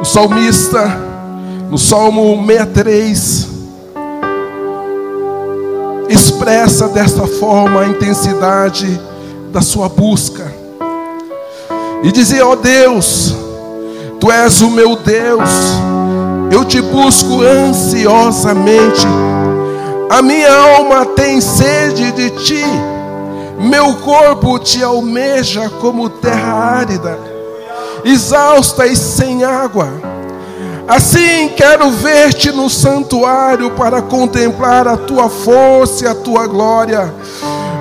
O salmista, no Salmo 63, expressa desta forma a intensidade da sua busca. E dizia: Ó oh Deus, Tu és o meu Deus, eu te busco ansiosamente. A minha alma tem sede de ti, meu corpo te almeja como terra árida, exausta e sem água. Assim quero ver-te no santuário para contemplar a tua força e a tua glória,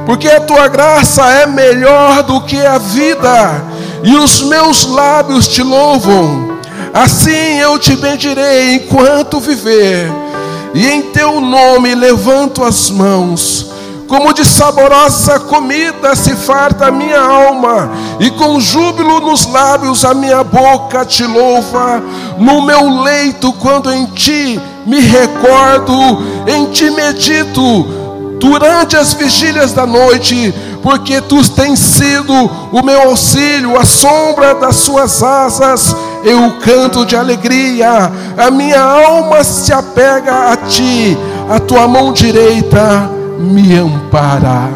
porque a tua graça é melhor do que a vida, e os meus lábios te louvam. Assim eu te bendirei enquanto viver, e em teu nome levanto as mãos. Como de saborosa comida se farta a minha alma, e com júbilo nos lábios a minha boca te louva. No meu leito, quando em ti me recordo, em ti medito, durante as vigílias da noite, porque tu tens sido o meu auxílio, a sombra das suas asas, eu canto de alegria, a minha alma se apega a ti, a tua mão direita me ampara.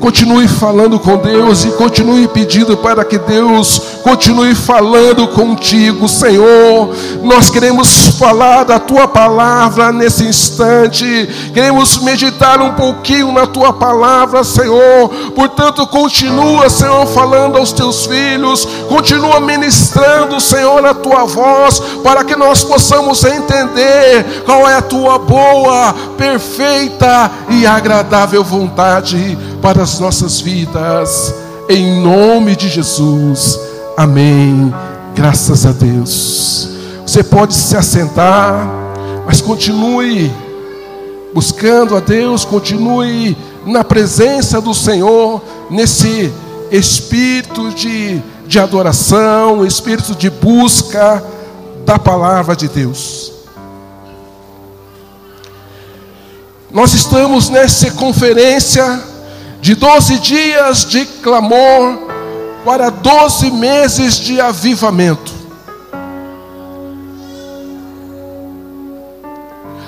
Continue falando com Deus e continue pedindo para que Deus continue falando contigo, Senhor. Nós queremos falar da tua palavra nesse instante, queremos meditar um pouquinho na tua palavra, Senhor. Portanto, continua, Senhor, falando aos teus filhos, continua ministrando, Senhor, a tua voz, para que nós possamos entender qual é a tua boa, perfeita e agradável vontade para as nossas vidas, em nome de Jesus, amém. Graças a Deus. Você pode se assentar, mas continue buscando a Deus, continue na presença do Senhor, nesse espírito de, de adoração, espírito de busca da palavra de Deus. Nós estamos nessa conferência de 12 dias de clamor para 12 meses de avivamento.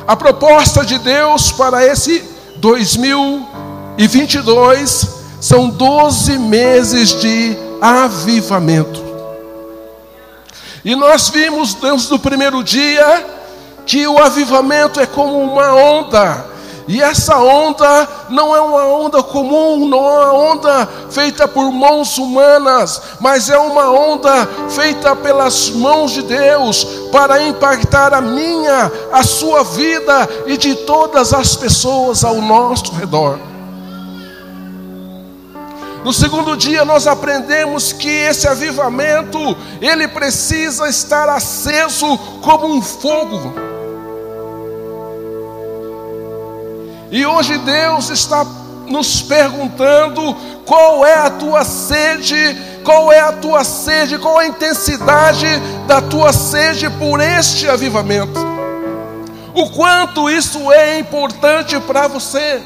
A proposta de Deus para esse 2022 são 12 meses de avivamento. E nós vimos desde o primeiro dia que o avivamento é como uma onda e essa onda não é uma onda comum, não é uma onda feita por mãos humanas, mas é uma onda feita pelas mãos de Deus para impactar a minha, a sua vida e de todas as pessoas ao nosso redor. No segundo dia nós aprendemos que esse avivamento, ele precisa estar aceso como um fogo. E hoje Deus está nos perguntando qual é a tua sede, qual é a tua sede, qual a intensidade da tua sede por este avivamento. O quanto isso é importante para você.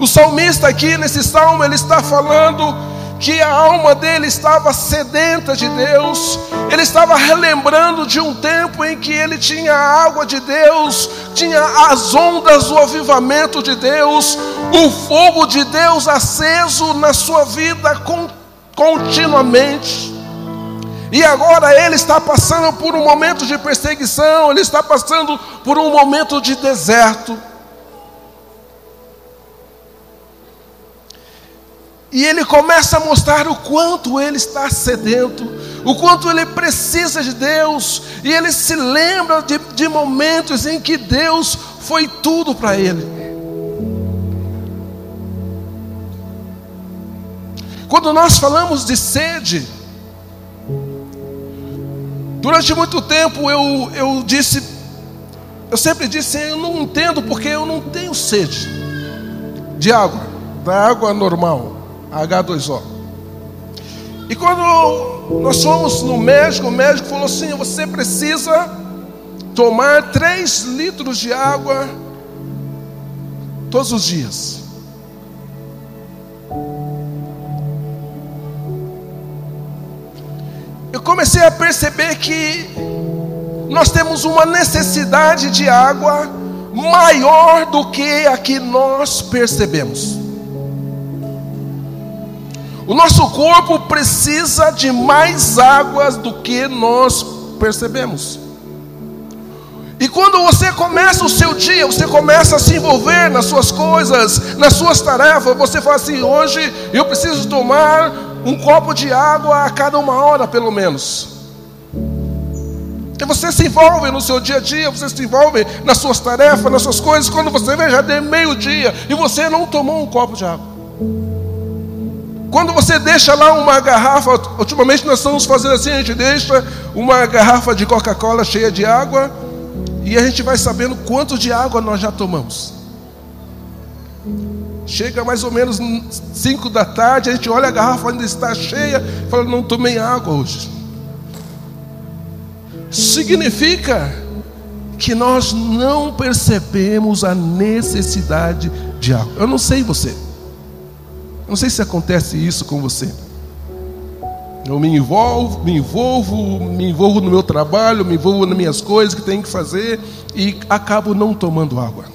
O salmista aqui nesse salmo ele está falando que a alma dele estava sedenta de Deus, ele estava relembrando de um tempo em que ele tinha a água de Deus, tinha as ondas do avivamento de Deus, o fogo de Deus aceso na sua vida continuamente. E agora ele está passando por um momento de perseguição, ele está passando por um momento de deserto. E ele começa a mostrar o quanto ele está sedento, o quanto ele precisa de Deus, e ele se lembra de, de momentos em que Deus foi tudo para ele. Quando nós falamos de sede, durante muito tempo eu, eu disse, eu sempre disse, eu não entendo porque eu não tenho sede de água, da água normal. H2O. E quando nós fomos no médico, o médico falou assim: você precisa tomar 3 litros de água todos os dias. Eu comecei a perceber que nós temos uma necessidade de água maior do que a que nós percebemos. O nosso corpo precisa de mais águas do que nós percebemos. E quando você começa o seu dia, você começa a se envolver nas suas coisas, nas suas tarefas, você fala assim: hoje eu preciso tomar um copo de água a cada uma hora, pelo menos. E você se envolve no seu dia a dia, você se envolve nas suas tarefas, nas suas coisas. Quando você vê, já deu meio-dia e você não tomou um copo de água. Quando você deixa lá uma garrafa, ultimamente nós estamos fazendo assim: a gente deixa uma garrafa de Coca-Cola cheia de água e a gente vai sabendo quanto de água nós já tomamos. Chega mais ou menos 5 da tarde, a gente olha a garrafa ainda está cheia, fala, não tomei água hoje. Significa que nós não percebemos a necessidade de água. Eu não sei você. Não sei se acontece isso com você. Eu me envolvo, me envolvo, me envolvo no meu trabalho, me envolvo nas minhas coisas que tenho que fazer e acabo não tomando água.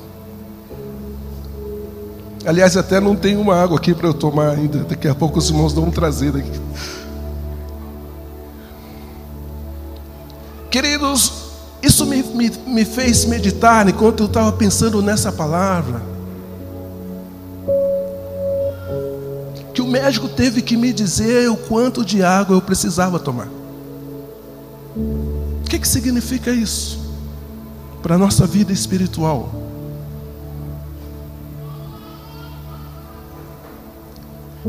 Aliás, até não tem uma água aqui para eu tomar ainda. Daqui a pouco os irmãos vão trazer daqui. Queridos, isso me, me, me fez meditar enquanto eu estava pensando nessa palavra. Médico teve que me dizer o quanto de água eu precisava tomar. O que, que significa isso para a nossa vida espiritual?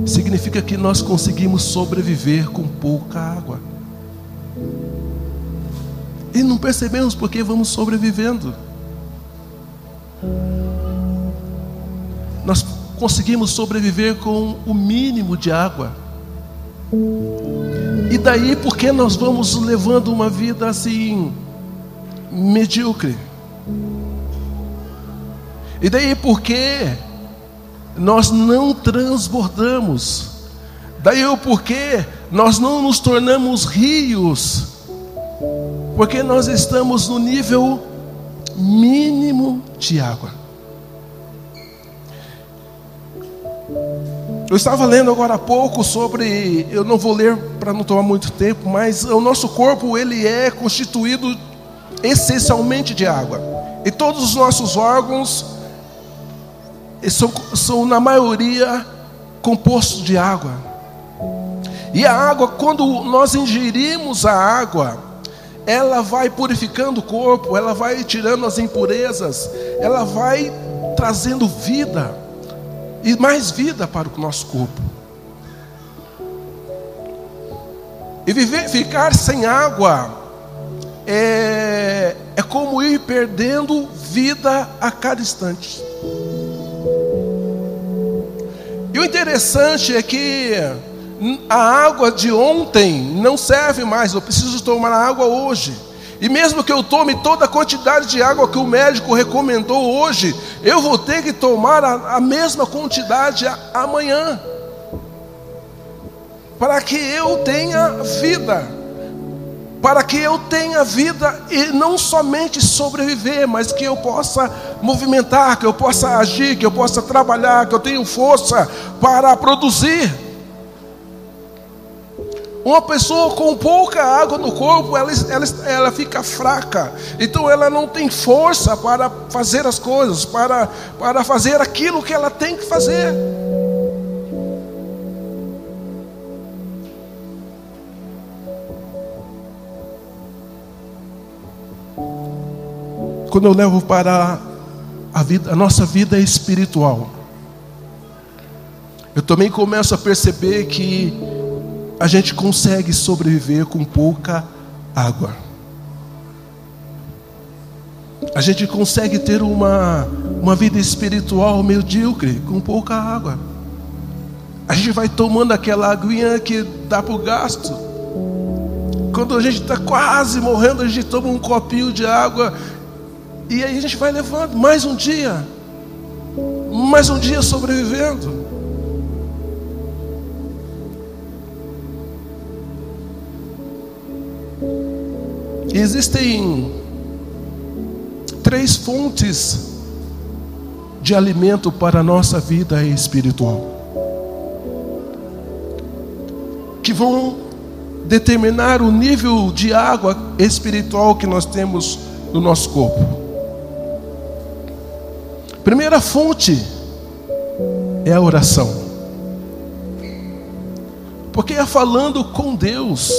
significa que nós conseguimos sobreviver com pouca água. E não percebemos porque vamos sobrevivendo. Nós conseguimos sobreviver com o mínimo de água. E daí porque nós vamos levando uma vida assim medíocre. E daí porque nós não transbordamos. Daí o porquê nós não nos tornamos rios, porque nós estamos no nível mínimo de água. Eu estava lendo agora há pouco sobre, eu não vou ler para não tomar muito tempo, mas o nosso corpo ele é constituído essencialmente de água. E todos os nossos órgãos são, são na maioria compostos de água. E a água, quando nós ingerimos a água, ela vai purificando o corpo, ela vai tirando as impurezas, ela vai trazendo vida e mais vida para o nosso corpo. E viver, ficar sem água é, é como ir perdendo vida a cada instante. E o interessante é que a água de ontem não serve mais, eu preciso tomar água hoje. E mesmo que eu tome toda a quantidade de água que o médico recomendou hoje, eu vou ter que tomar a, a mesma quantidade amanhã, para que eu tenha vida para que eu tenha vida e não somente sobreviver, mas que eu possa movimentar, que eu possa agir, que eu possa trabalhar, que eu tenha força para produzir. Uma pessoa com pouca água no corpo, ela, ela, ela fica fraca, então ela não tem força para fazer as coisas, para, para fazer aquilo que ela tem que fazer. quando eu levo para a, vida, a nossa vida espiritual, eu também começo a perceber que a gente consegue sobreviver com pouca água. A gente consegue ter uma, uma vida espiritual medíocre com pouca água. A gente vai tomando aquela aguinha que dá para o gasto. Quando a gente está quase morrendo, a gente toma um copinho de água e aí a gente vai levando mais um dia, mais um dia sobrevivendo. Existem três fontes de alimento para a nossa vida espiritual que vão determinar o nível de água espiritual que nós temos no nosso corpo. Primeira fonte é a oração. Porque é falando com Deus,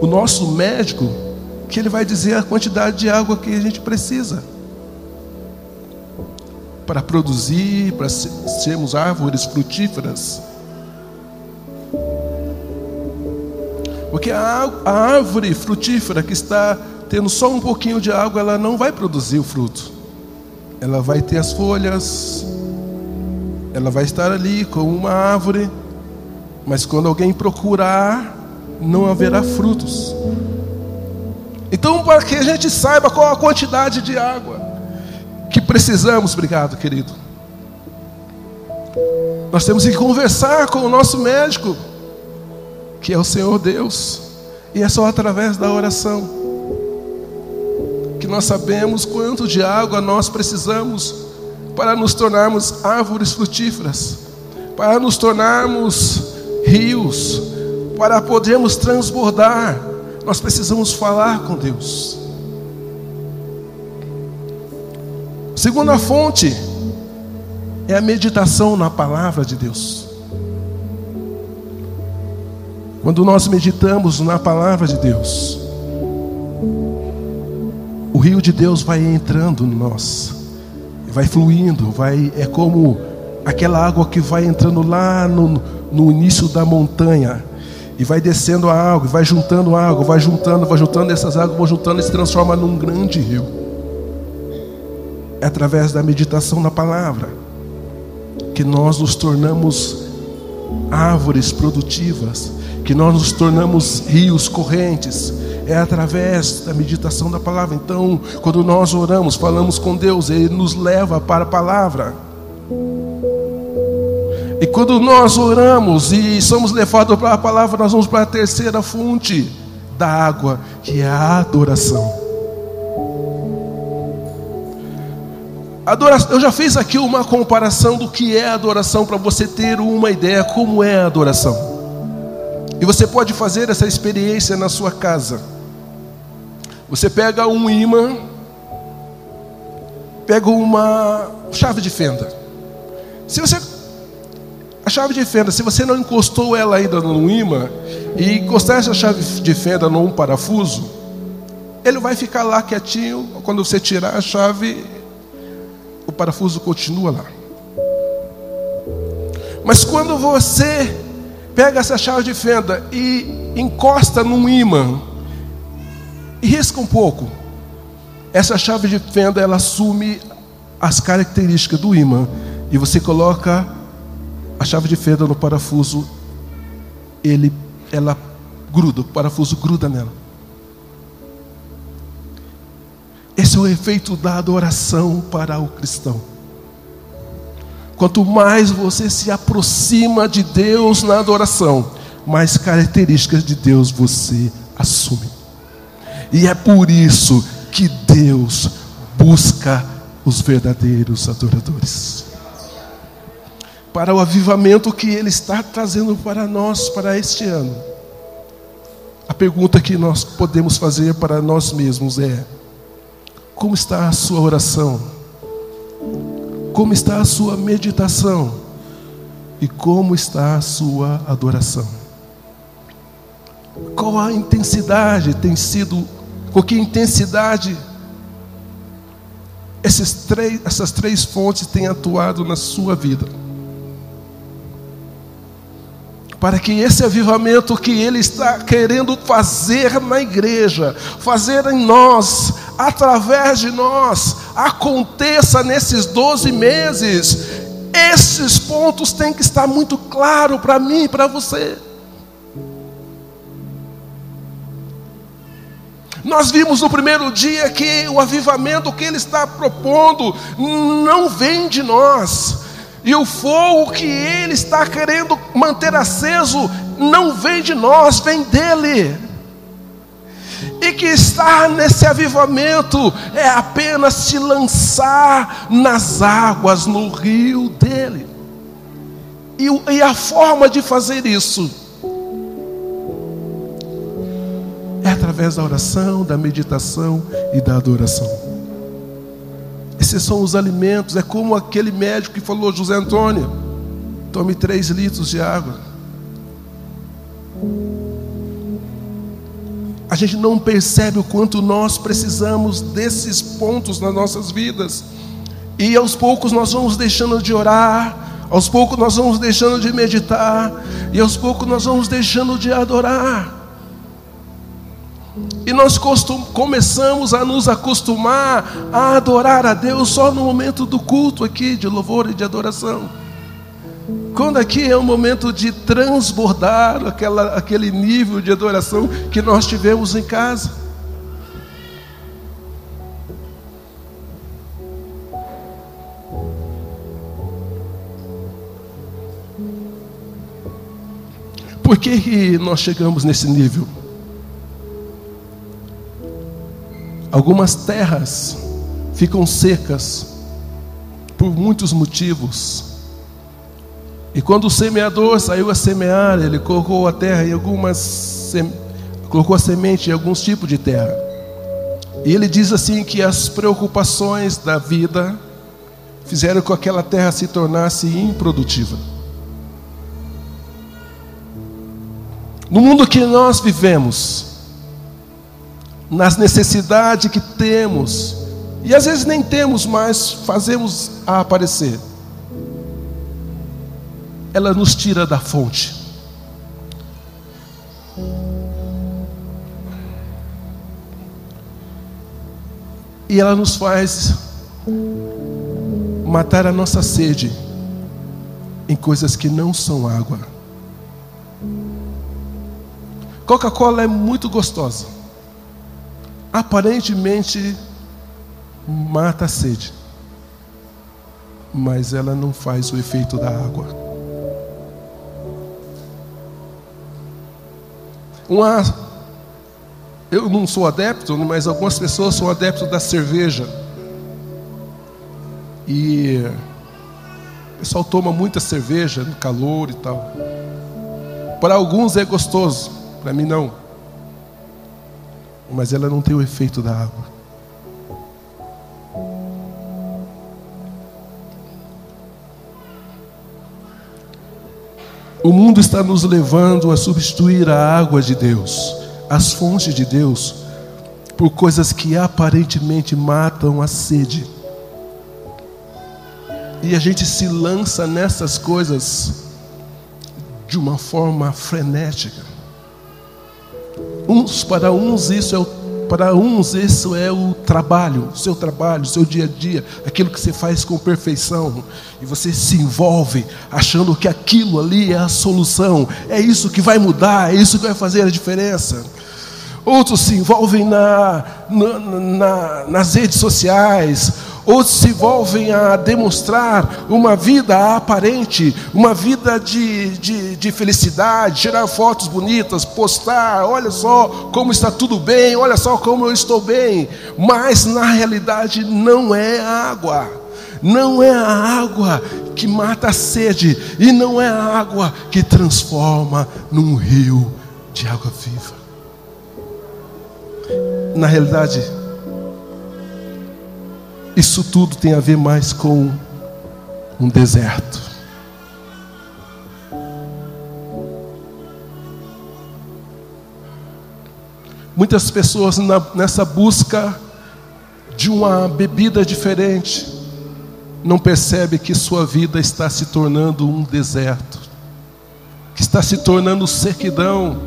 o nosso médico, que ele vai dizer a quantidade de água que a gente precisa para produzir, para sermos árvores frutíferas. Porque a, a árvore frutífera que está tendo só um pouquinho de água, ela não vai produzir o fruto. Ela vai ter as folhas, ela vai estar ali como uma árvore, mas quando alguém procurar, não haverá frutos. Então, para que a gente saiba qual a quantidade de água que precisamos, obrigado, querido. Nós temos que conversar com o nosso médico que é o Senhor Deus, e é só através da oração que nós sabemos quanto de água nós precisamos para nos tornarmos árvores frutíferas, para nos tornarmos rios, para podermos transbordar. Nós precisamos falar com Deus. Segunda fonte é a meditação na palavra de Deus. Quando nós meditamos na palavra de Deus, o rio de Deus vai entrando em nós, vai fluindo, vai é como aquela água que vai entrando lá no, no início da montanha e vai descendo a água, vai juntando água, vai juntando, vai juntando essas águas, vão juntando e se transforma num grande rio. É através da meditação na palavra que nós nos tornamos árvores produtivas que nós nos tornamos rios correntes, é através da meditação da palavra. Então, quando nós oramos, falamos com Deus, Ele nos leva para a palavra. E quando nós oramos e somos levados para a palavra, nós vamos para a terceira fonte da água, que é a adoração. Adoração, eu já fiz aqui uma comparação do que é adoração para você ter uma ideia como é a adoração. E você pode fazer essa experiência na sua casa. Você pega um imã, pega uma chave de fenda. Se você a chave de fenda, se você não encostou ela ainda no imã e encostar essa chave de fenda num parafuso, ele vai ficar lá quietinho. Quando você tirar a chave, o parafuso continua lá. Mas quando você pega essa chave de fenda e encosta num imã e risca um pouco. Essa chave de fenda ela assume as características do imã e você coloca a chave de fenda no parafuso, ele ela gruda, o parafuso gruda nela. Esse é o efeito da adoração para o cristão. Quanto mais você se aproxima de Deus na adoração, mais características de Deus você assume. E é por isso que Deus busca os verdadeiros adoradores. Para o avivamento que Ele está trazendo para nós, para este ano. A pergunta que nós podemos fazer para nós mesmos é: como está a sua oração? Como está a sua meditação? E como está a sua adoração? Qual a intensidade tem sido, com que intensidade três, essas três fontes têm atuado na sua vida? Para que esse avivamento que Ele está querendo fazer na igreja, fazer em nós, através de nós, aconteça nesses 12 meses, esses pontos têm que estar muito claro para mim e para você. Nós vimos no primeiro dia que o avivamento que ele está propondo não vem de nós, e o fogo que ele está querendo manter aceso não vem de nós, vem dele. E que estar nesse avivamento é apenas se lançar nas águas, no rio dele. E, e a forma de fazer isso é através da oração, da meditação e da adoração. Esses são os alimentos, é como aquele médico que falou, José Antônio, tome três litros de água. A gente não percebe o quanto nós precisamos desses pontos nas nossas vidas. E aos poucos nós vamos deixando de orar, aos poucos nós vamos deixando de meditar, e aos poucos nós vamos deixando de adorar. E nós começamos a nos acostumar a adorar a Deus só no momento do culto aqui, de louvor e de adoração. Quando aqui é o momento de transbordar aquela, aquele nível de adoração que nós tivemos em casa. Por que, que nós chegamos nesse nível? Algumas terras ficam secas por muitos motivos. E quando o semeador saiu a semear, ele colocou a terra em algumas colocou a semente em alguns tipos de terra. E ele diz assim que as preocupações da vida fizeram com que aquela terra se tornasse improdutiva. No mundo que nós vivemos, nas necessidades que temos, e às vezes nem temos, mas fazemos a aparecer. Ela nos tira da fonte. E ela nos faz matar a nossa sede em coisas que não são água. Coca-Cola é muito gostosa aparentemente mata a sede, mas ela não faz o efeito da água. Uma, eu não sou adepto, mas algumas pessoas são adeptos da cerveja. E o pessoal toma muita cerveja no calor e tal. Para alguns é gostoso, para mim não mas ela não tem o efeito da água. O mundo está nos levando a substituir a água de Deus, as fontes de Deus, por coisas que aparentemente matam a sede. E a gente se lança nessas coisas de uma forma frenética. Uns para uns isso é o para uns isso é o trabalho, o seu trabalho, o seu dia a dia, aquilo que você faz com perfeição, e você se envolve achando que aquilo ali é a solução, é isso que vai mudar, é isso que vai fazer a diferença. Outros se envolvem na, na, na nas redes sociais, outros se envolvem a demonstrar uma vida aparente, uma vida de, de, de, felicidade, tirar fotos bonitas, postar, olha só como está tudo bem, olha só como eu estou bem, mas na realidade não é água, não é a água que mata a sede, e não é a água que transforma num rio de água viva. Na realidade, isso tudo tem a ver mais com um deserto. Muitas pessoas nessa busca de uma bebida diferente não percebe que sua vida está se tornando um deserto, que está se tornando sequidão,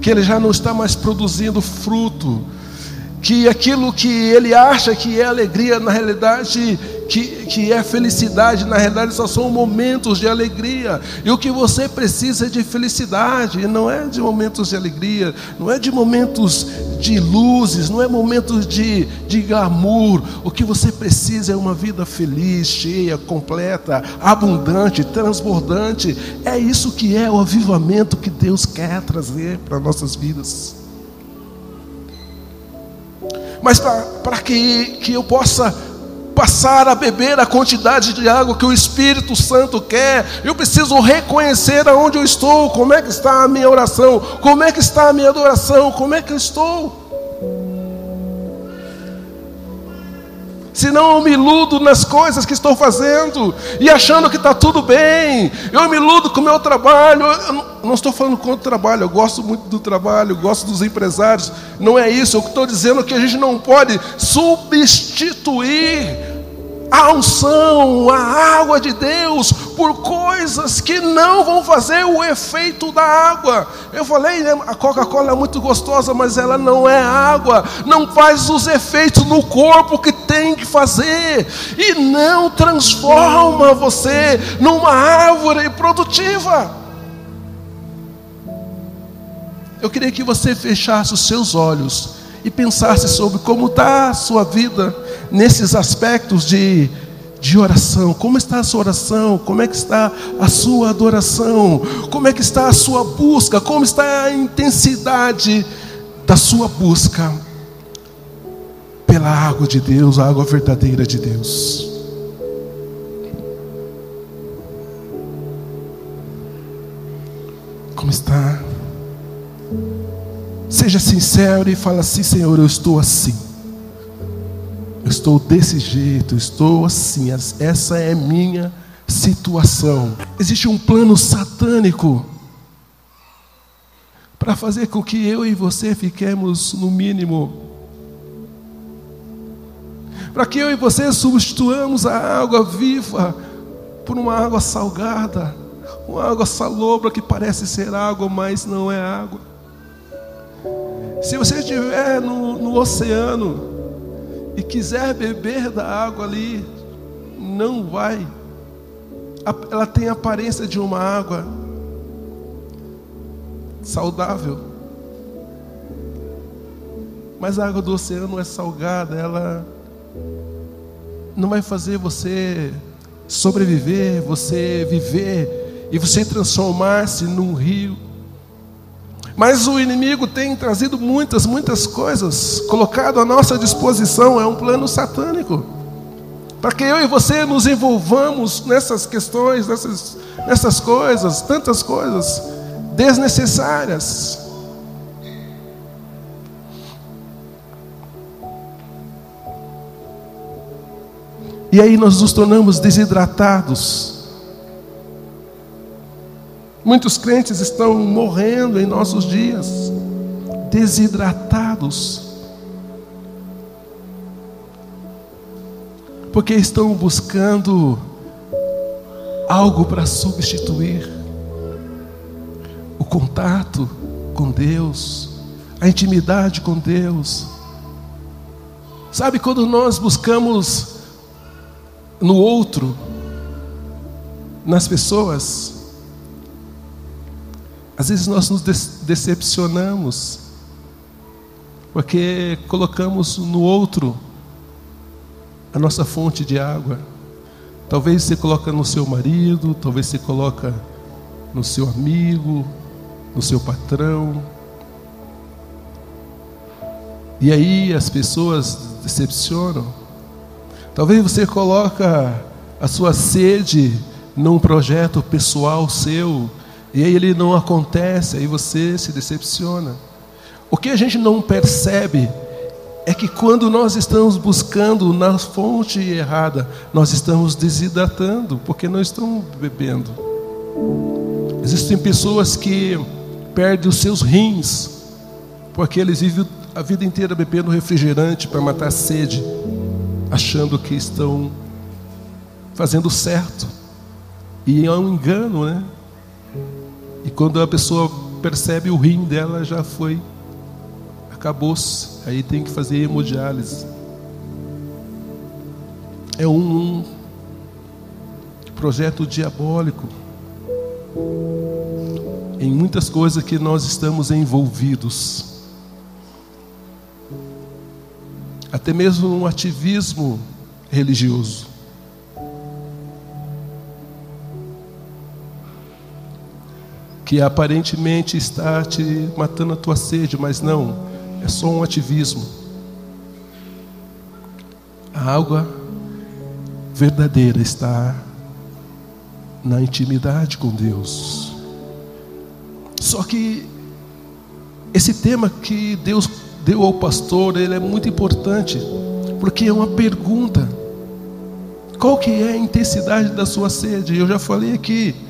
que ele já não está mais produzindo fruto, que aquilo que ele acha que é alegria, na realidade, que, que é felicidade, na realidade só são momentos de alegria. E o que você precisa é de felicidade, não é de momentos de alegria, não é de momentos de luzes, não é momentos de, de glamour. O que você precisa é uma vida feliz, cheia, completa, abundante, transbordante. É isso que é o avivamento que Deus quer trazer para nossas vidas. Mas para que, que eu possa passar a beber a quantidade de água que o Espírito Santo quer, eu preciso reconhecer aonde eu estou, como é que está a minha oração, como é que está a minha adoração, como é que eu estou. Senão eu me iludo nas coisas que estou fazendo e achando que está tudo bem. Eu me iludo com o meu trabalho. Eu não estou falando contra o trabalho, eu gosto muito do trabalho, eu gosto dos empresários. Não é isso. Eu estou dizendo que a gente não pode substituir a unção, a água de Deus, por coisas que não vão fazer o efeito da água. Eu falei, né, a Coca-Cola é muito gostosa, mas ela não é água, não faz os efeitos no corpo que tem que fazer, e não transforma você numa árvore produtiva. Eu queria que você fechasse os seus olhos e pensasse sobre como está a sua vida nesses aspectos de, de oração. Como está a sua oração? Como é que está a sua adoração? Como é que está a sua busca? Como está a intensidade da sua busca pela água de Deus, a água verdadeira de Deus? Como está? Seja sincero e fala assim, Senhor, eu estou assim. Eu estou desse jeito, estou assim. Essa é minha situação. Existe um plano satânico para fazer com que eu e você fiquemos no mínimo. Para que eu e você substituamos a água viva por uma água salgada, uma água salobra que parece ser água, mas não é água. Se você estiver no, no oceano e quiser beber da água ali, não vai. Ela tem a aparência de uma água saudável. Mas a água do oceano é salgada, ela não vai fazer você sobreviver, você viver e você transformar-se num rio. Mas o inimigo tem trazido muitas, muitas coisas, colocado à nossa disposição, é um plano satânico. Para que eu e você nos envolvamos nessas questões, nessas, nessas coisas, tantas coisas desnecessárias. E aí nós nos tornamos desidratados Muitos crentes estão morrendo em nossos dias, desidratados, porque estão buscando algo para substituir o contato com Deus, a intimidade com Deus. Sabe quando nós buscamos no outro, nas pessoas, às vezes nós nos decepcionamos, porque colocamos no outro a nossa fonte de água. Talvez você coloca no seu marido, talvez você coloca no seu amigo, no seu patrão. E aí as pessoas decepcionam. Talvez você coloca a sua sede num projeto pessoal seu, e aí ele não acontece, aí você se decepciona. O que a gente não percebe é que quando nós estamos buscando na fonte errada, nós estamos desidratando, porque não estamos bebendo. Existem pessoas que perdem os seus rins, porque eles vivem a vida inteira bebendo refrigerante para matar a sede, achando que estão fazendo certo. E é um engano, né? E quando a pessoa percebe o rim dela já foi, acabou-se. Aí tem que fazer hemodiálise. É um, um projeto diabólico em muitas coisas que nós estamos envolvidos. Até mesmo um ativismo religioso. Que aparentemente está te matando a tua sede, mas não, é só um ativismo. A água verdadeira está na intimidade com Deus. Só que esse tema que Deus deu ao pastor, ele é muito importante, porque é uma pergunta. Qual que é a intensidade da sua sede? Eu já falei aqui.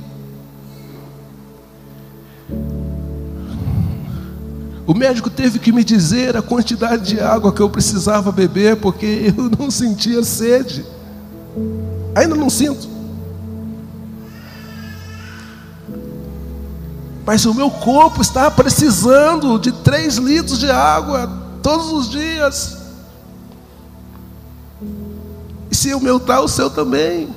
O médico teve que me dizer a quantidade de água que eu precisava beber, porque eu não sentia sede. Ainda não sinto. Mas o meu corpo está precisando de três litros de água todos os dias. E se o meu está, o seu também.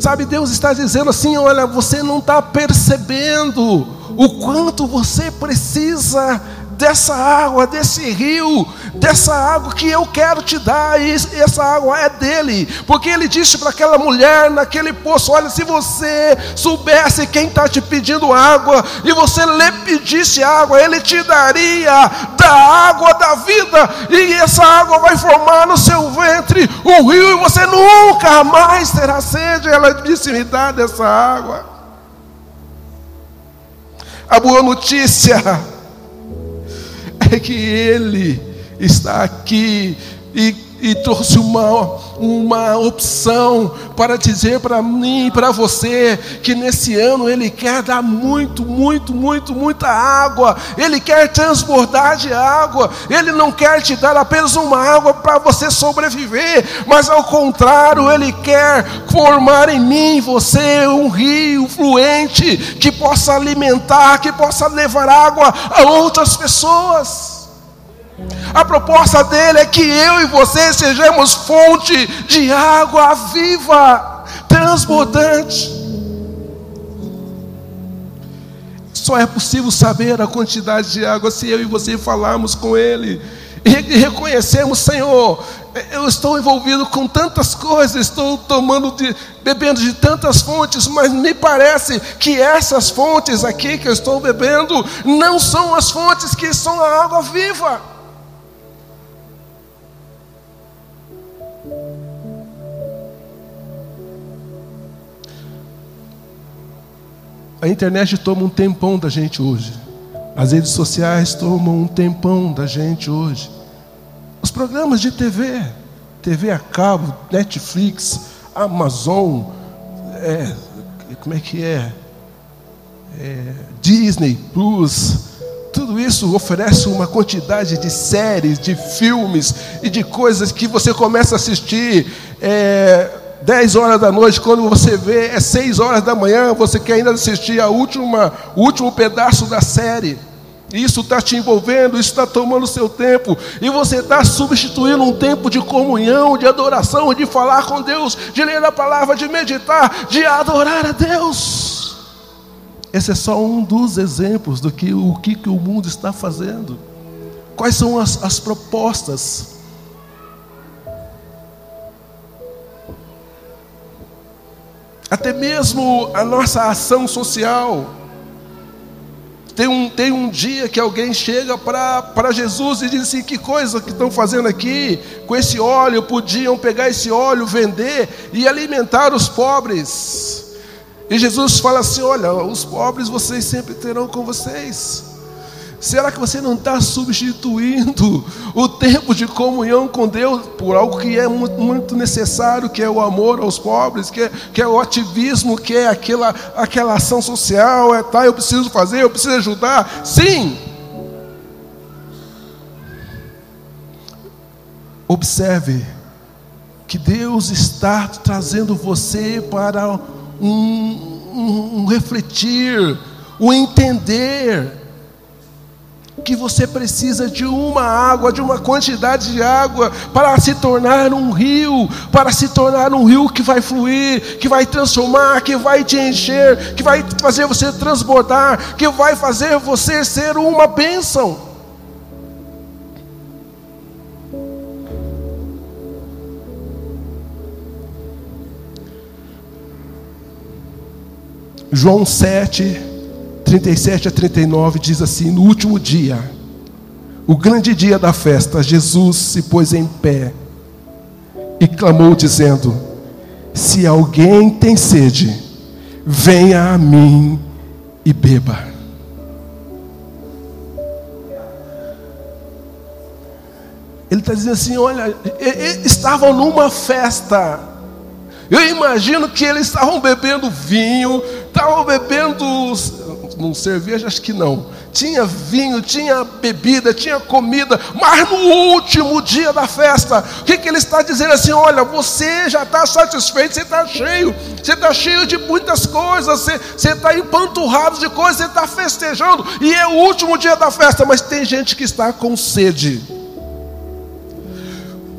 Sabe, Deus está dizendo assim: olha, você não está percebendo o quanto você precisa dessa água, desse rio, dessa água que eu quero te dar, e essa água é dele, porque ele disse para aquela mulher naquele poço: Olha, se você soubesse quem está te pedindo água, e você lhe pedisse água, ele te daria da água da vida, e essa água vai formar no seu ventre um rio, e você nunca mais terá sede. Ela disse: Me dá dessa água. A boa notícia é que Ele está aqui e e trouxe uma, uma opção para dizer para mim e para você que nesse ano Ele quer dar muito, muito, muito, muita água, Ele quer transbordar de água, Ele não quer te dar apenas uma água para você sobreviver, mas ao contrário, Ele quer formar em mim, você, um rio fluente que possa alimentar, que possa levar água a outras pessoas. A proposta dele é que eu e você sejamos fonte de água viva, transbordante. Só é possível saber a quantidade de água se eu e você falarmos com Ele e reconhecermos, Senhor, eu estou envolvido com tantas coisas, estou tomando de, bebendo de tantas fontes, mas me parece que essas fontes aqui que eu estou bebendo não são as fontes que são a água viva. A internet toma um tempão da gente hoje. As redes sociais tomam um tempão da gente hoje. Os programas de TV, TV a cabo, Netflix, Amazon, é, como é que é? é? Disney Plus, tudo isso oferece uma quantidade de séries, de filmes e de coisas que você começa a assistir. É, 10 horas da noite, quando você vê, é 6 horas da manhã, você quer ainda assistir a última, o último pedaço da série. Isso está te envolvendo, isso está tomando seu tempo, e você está substituindo um tempo de comunhão, de adoração, de falar com Deus, de ler a palavra, de meditar, de adorar a Deus. Esse é só um dos exemplos do que o que, que o mundo está fazendo. Quais são as, as propostas? Até mesmo a nossa ação social. Tem um, tem um dia que alguém chega para Jesus e diz assim: Que coisa que estão fazendo aqui com esse óleo? Podiam pegar esse óleo, vender e alimentar os pobres. E Jesus fala assim: Olha, os pobres vocês sempre terão com vocês. Será que você não está substituindo o tempo de comunhão com Deus por algo que é muito necessário, que é o amor aos pobres, que é, que é o ativismo, que é aquela, aquela ação social? É, tá, eu preciso fazer, eu preciso ajudar. Sim. Observe que Deus está trazendo você para um, um, um refletir, um entender que você precisa de uma água, de uma quantidade de água, para se tornar um rio, para se tornar um rio que vai fluir, que vai transformar, que vai te encher, que vai fazer você transbordar, que vai fazer você ser uma bênção. João 7, 37 a 39 diz assim: No último dia, o grande dia da festa, Jesus se pôs em pé e clamou, dizendo: Se alguém tem sede, venha a mim e beba. Ele está dizendo assim: olha, estavam numa festa. Eu imagino que eles estavam bebendo vinho, estavam bebendo, não cerveja, acho que não. Tinha vinho, tinha bebida, tinha comida, mas no último dia da festa, o que, que ele está dizendo assim? Olha, você já está satisfeito, você está cheio, você está cheio de muitas coisas, você, você está empanturrado de coisas, você está festejando, e é o último dia da festa, mas tem gente que está com sede.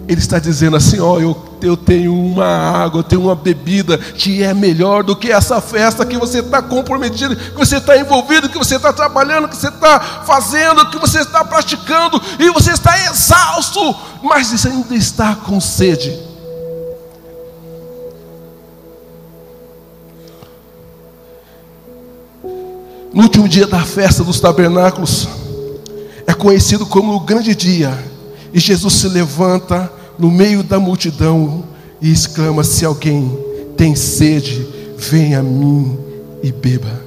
Ele está dizendo assim: ó, eu, eu tenho uma água, eu tenho uma bebida que é melhor do que essa festa que você está comprometido, que você está envolvido, que você está trabalhando, que você está fazendo, que você está praticando, e você está exausto, mas você ainda está com sede. No último dia da festa dos tabernáculos, é conhecido como o grande dia, e Jesus se levanta no meio da multidão e exclama: Se alguém tem sede, venha a mim e beba.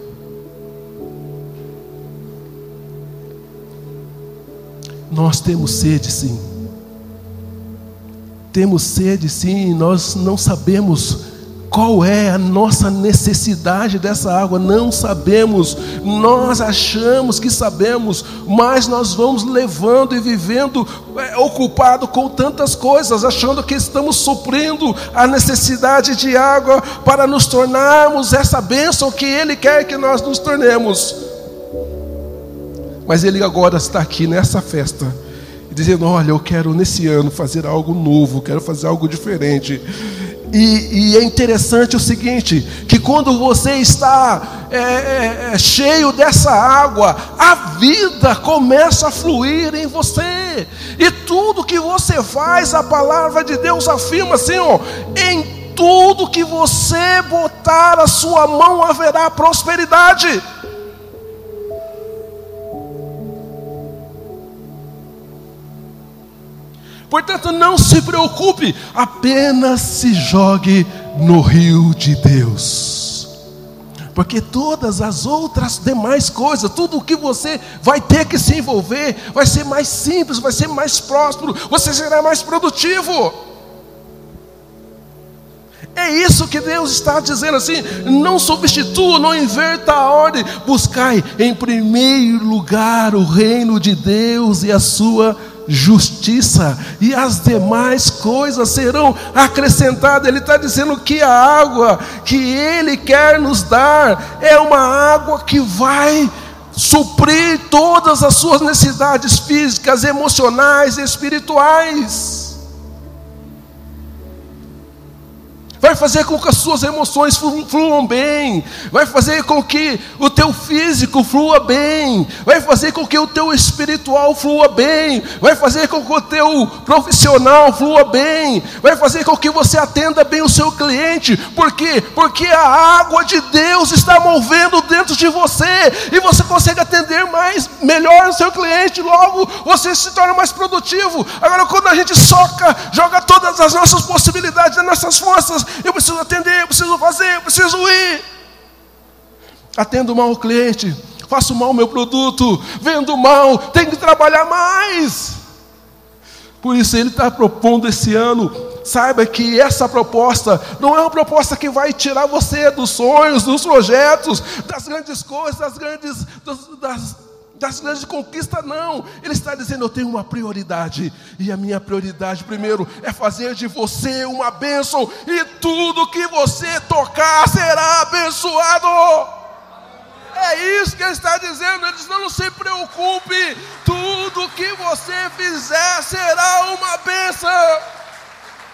Nós temos sede, sim. Temos sede, sim, nós não sabemos qual é a nossa necessidade dessa água? Não sabemos. Nós achamos que sabemos, mas nós vamos levando e vivendo é, ocupado com tantas coisas, achando que estamos suprindo a necessidade de água para nos tornarmos essa bênção que Ele quer que nós nos tornemos. Mas Ele agora está aqui nessa festa dizendo: Olha, eu quero nesse ano fazer algo novo, quero fazer algo diferente. E, e, é interessante o seguinte: que quando você está é, é, é, cheio dessa água, a vida começa a fluir em você, e tudo que você faz, a palavra de Deus afirma assim: ó, em tudo que você botar a sua mão haverá prosperidade. Portanto, não se preocupe, apenas se jogue no rio de Deus. Porque todas as outras demais coisas, tudo o que você vai ter que se envolver, vai ser mais simples, vai ser mais próspero, você será mais produtivo. É isso que Deus está dizendo assim: não substitua, não inverta a ordem, buscai em primeiro lugar o reino de Deus e a sua e as demais coisas serão acrescentadas. Ele está dizendo que a água que Ele quer nos dar é uma água que vai suprir todas as suas necessidades físicas, emocionais, espirituais. Vai fazer com que as suas emoções fluam bem, vai fazer com que o teu físico flua bem, vai fazer com que o teu espiritual flua bem, vai fazer com que o teu profissional flua bem, vai fazer com que você atenda bem o seu cliente, por quê? Porque a água de Deus está movendo dentro de você e você consegue atender mais, melhor o seu cliente, logo você se torna mais produtivo. Agora, quando a gente soca, joga todas as nossas possibilidades, as nossas forças eu preciso atender, eu preciso fazer, eu preciso ir. Atendo mal o cliente, faço mal o meu produto, vendo mal, tenho que trabalhar mais. Por isso ele está propondo esse ano. Saiba que essa proposta não é uma proposta que vai tirar você dos sonhos, dos projetos, das grandes coisas, das grandes, das, das grandes conquistas, não. Ele está dizendo: eu tenho uma prioridade, e a minha prioridade, primeiro, é fazer de você uma bênção, e tudo que você tocar será abençoado. É isso que ele está dizendo. Ele diz: não se preocupe, tudo que você fizer será uma bênção.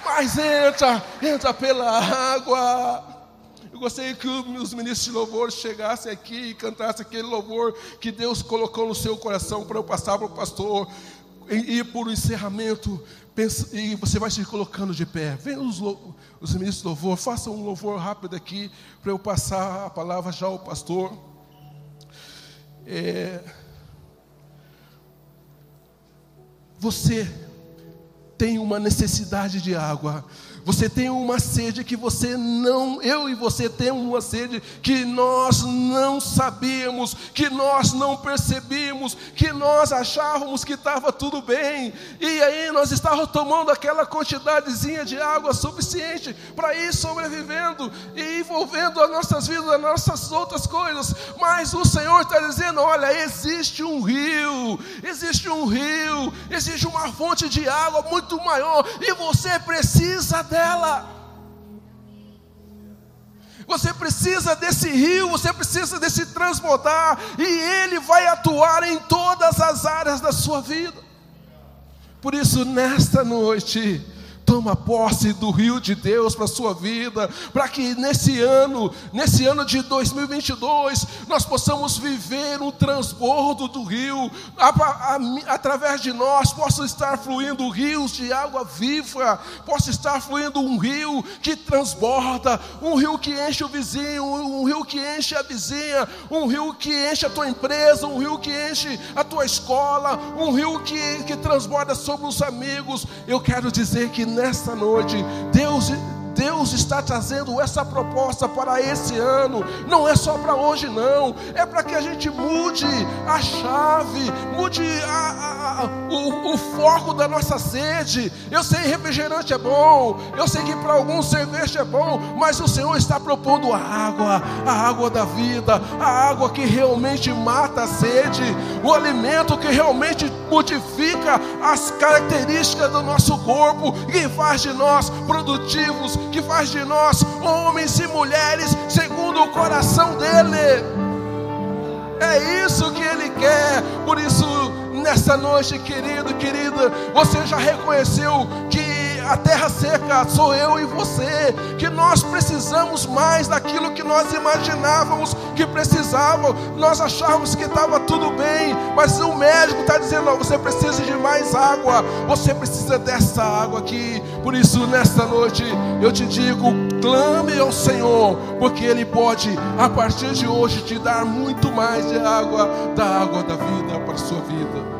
Mas entra, entra pela água. Eu gostaria que os ministros de louvor chegassem aqui e cantassem aquele louvor que Deus colocou no seu coração para eu passar para o pastor. E ir por encerramento, e você vai se colocando de pé. Vem os, os ministros de louvor, façam um louvor rápido aqui para eu passar a palavra já ao pastor. É... você tem uma necessidade de água, você tem uma sede que você não, eu e você temos uma sede que nós não sabíamos, que nós não percebíamos, que nós achávamos que estava tudo bem, e aí nós estávamos tomando aquela quantidadezinha de água suficiente para ir sobrevivendo e envolvendo as nossas vidas, as nossas outras coisas, mas o Senhor está dizendo: olha, existe um rio, existe um rio, existe uma fonte de água muito maior, e você precisa dela dela. Você precisa desse rio, você precisa desse transbordar, e Ele vai atuar em todas as áreas da sua vida. Por isso, nesta noite, Toma posse do rio de Deus para a sua vida, para que nesse ano, nesse ano de 2022, nós possamos viver um transbordo do rio, a, a, a, através de nós possam estar fluindo rios de água viva, possa estar fluindo um rio que transborda, um rio que enche o vizinho, um rio que enche a vizinha, um rio que enche a tua empresa, um rio que enche a tua escola, um rio que, que transborda sobre os amigos. Eu quero dizer que nesta noite, Deus Deus está trazendo essa proposta para esse ano, não é só para hoje, não, é para que a gente mude a chave, mude a, a, a, o, o, foco da nossa sede. Eu sei refrigerante é bom, eu sei que para alguns cerveja é bom, mas o Senhor está propondo a água, a água da vida, a água que realmente mata a sede, o alimento que realmente modifica as características do nosso corpo, que faz de nós produtivos, que faz de nós homens e mulheres segundo o coração dele. É isso que ele quer. Por isso, nessa noite, querido, querida, você já reconheceu a terra seca sou eu e você, que nós precisamos mais daquilo que nós imaginávamos que precisavam. Nós achávamos que estava tudo bem, mas o médico está dizendo: não, você precisa de mais água, você precisa dessa água aqui. Por isso, nesta noite, eu te digo: clame ao Senhor, porque Ele pode, a partir de hoje, te dar muito mais de água, da água da vida para a sua vida.